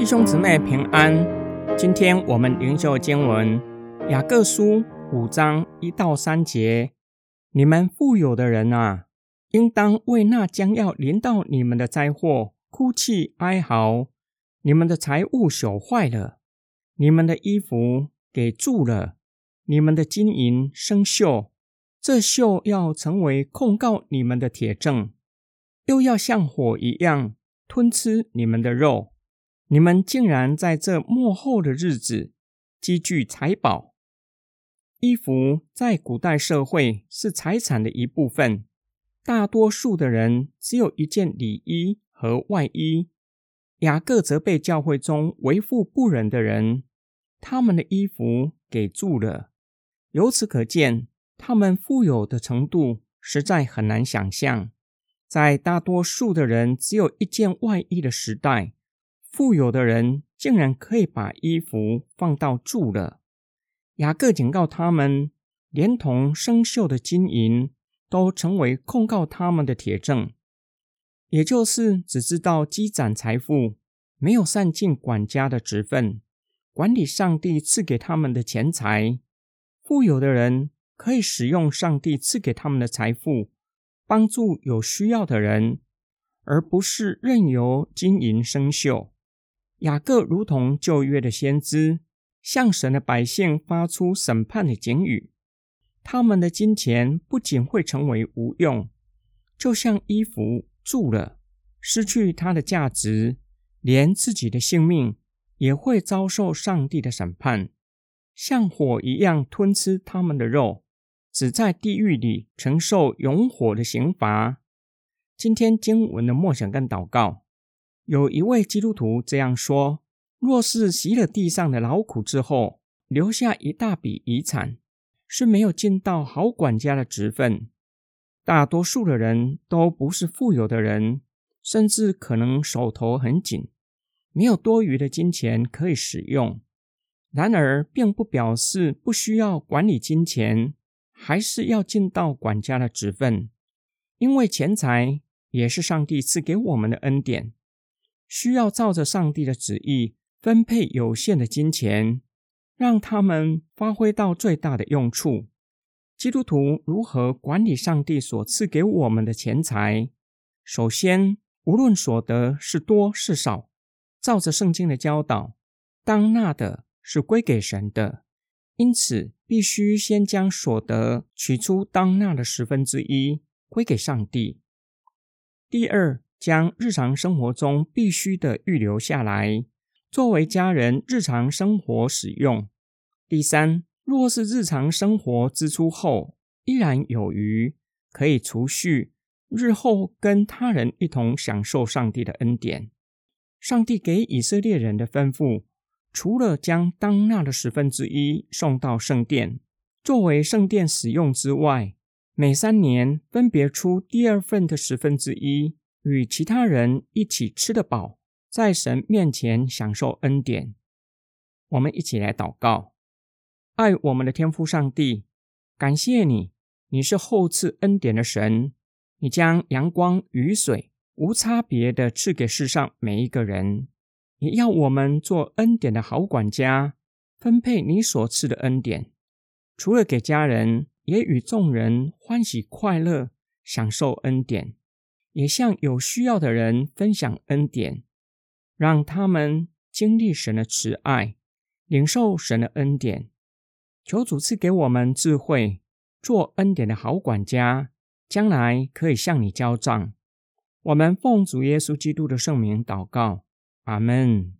弟兄姊妹平安，今天我们灵修经文雅各书五章一到三节。你们富有的人啊，应当为那将要临到你们的灾祸哭泣哀嚎。你们的财物朽坏了，你们的衣服给蛀了，你们的金银生锈，这锈要成为控告你们的铁证，又要像火一样吞吃你们的肉。你们竟然在这幕后的日子积聚财宝。衣服在古代社会是财产的一部分，大多数的人只有一件里衣和外衣。雅各则被教会中为富不仁的人，他们的衣服给住了。由此可见，他们富有的程度实在很难想象。在大多数的人只有一件外衣的时代。富有的人竟然可以把衣服放到住了。雅各警告他们，连同生锈的金银都成为控告他们的铁证，也就是只知道积攒财富，没有善尽管家的职分，管理上帝赐给他们的钱财。富有的人可以使用上帝赐给他们的财富，帮助有需要的人，而不是任由金银生锈。雅各如同旧约的先知，向神的百姓发出审判的警语。他们的金钱不仅会成为无用，就像衣服蛀了，失去它的价值，连自己的性命也会遭受上帝的审判，像火一样吞吃他们的肉，只在地狱里承受永火的刑罚。今天经文的默想跟祷告。有一位基督徒这样说：“若是习了地上的劳苦之后，留下一大笔遗产，是没有尽到好管家的职分。大多数的人都不是富有的人，甚至可能手头很紧，没有多余的金钱可以使用。然而，并不表示不需要管理金钱，还是要尽到管家的职分，因为钱财也是上帝赐给我们的恩典。”需要照着上帝的旨意分配有限的金钱，让他们发挥到最大的用处。基督徒如何管理上帝所赐给我们的钱财？首先，无论所得是多是少，照着圣经的教导，当纳的是归给神的，因此必须先将所得取出当纳的十分之一归给上帝。第二。将日常生活中必须的预留下来，作为家人日常生活使用。第三，若是日常生活支出后依然有余，可以储蓄，日后跟他人一同享受上帝的恩典。上帝给以色列人的吩咐，除了将当纳的十分之一送到圣殿，作为圣殿使用之外，每三年分别出第二份的十分之一。与其他人一起吃得饱，在神面前享受恩典。我们一起来祷告：爱我们的天父上帝，感谢你，你是厚赐恩典的神，你将阳光、雨水无差别的赐给世上每一个人，也要我们做恩典的好管家，分配你所赐的恩典，除了给家人，也与众人欢喜快乐，享受恩典。也向有需要的人分享恩典，让他们经历神的慈爱，领受神的恩典。求主赐给我们智慧，做恩典的好管家，将来可以向你交账。我们奉主耶稣基督的圣名祷告，阿门。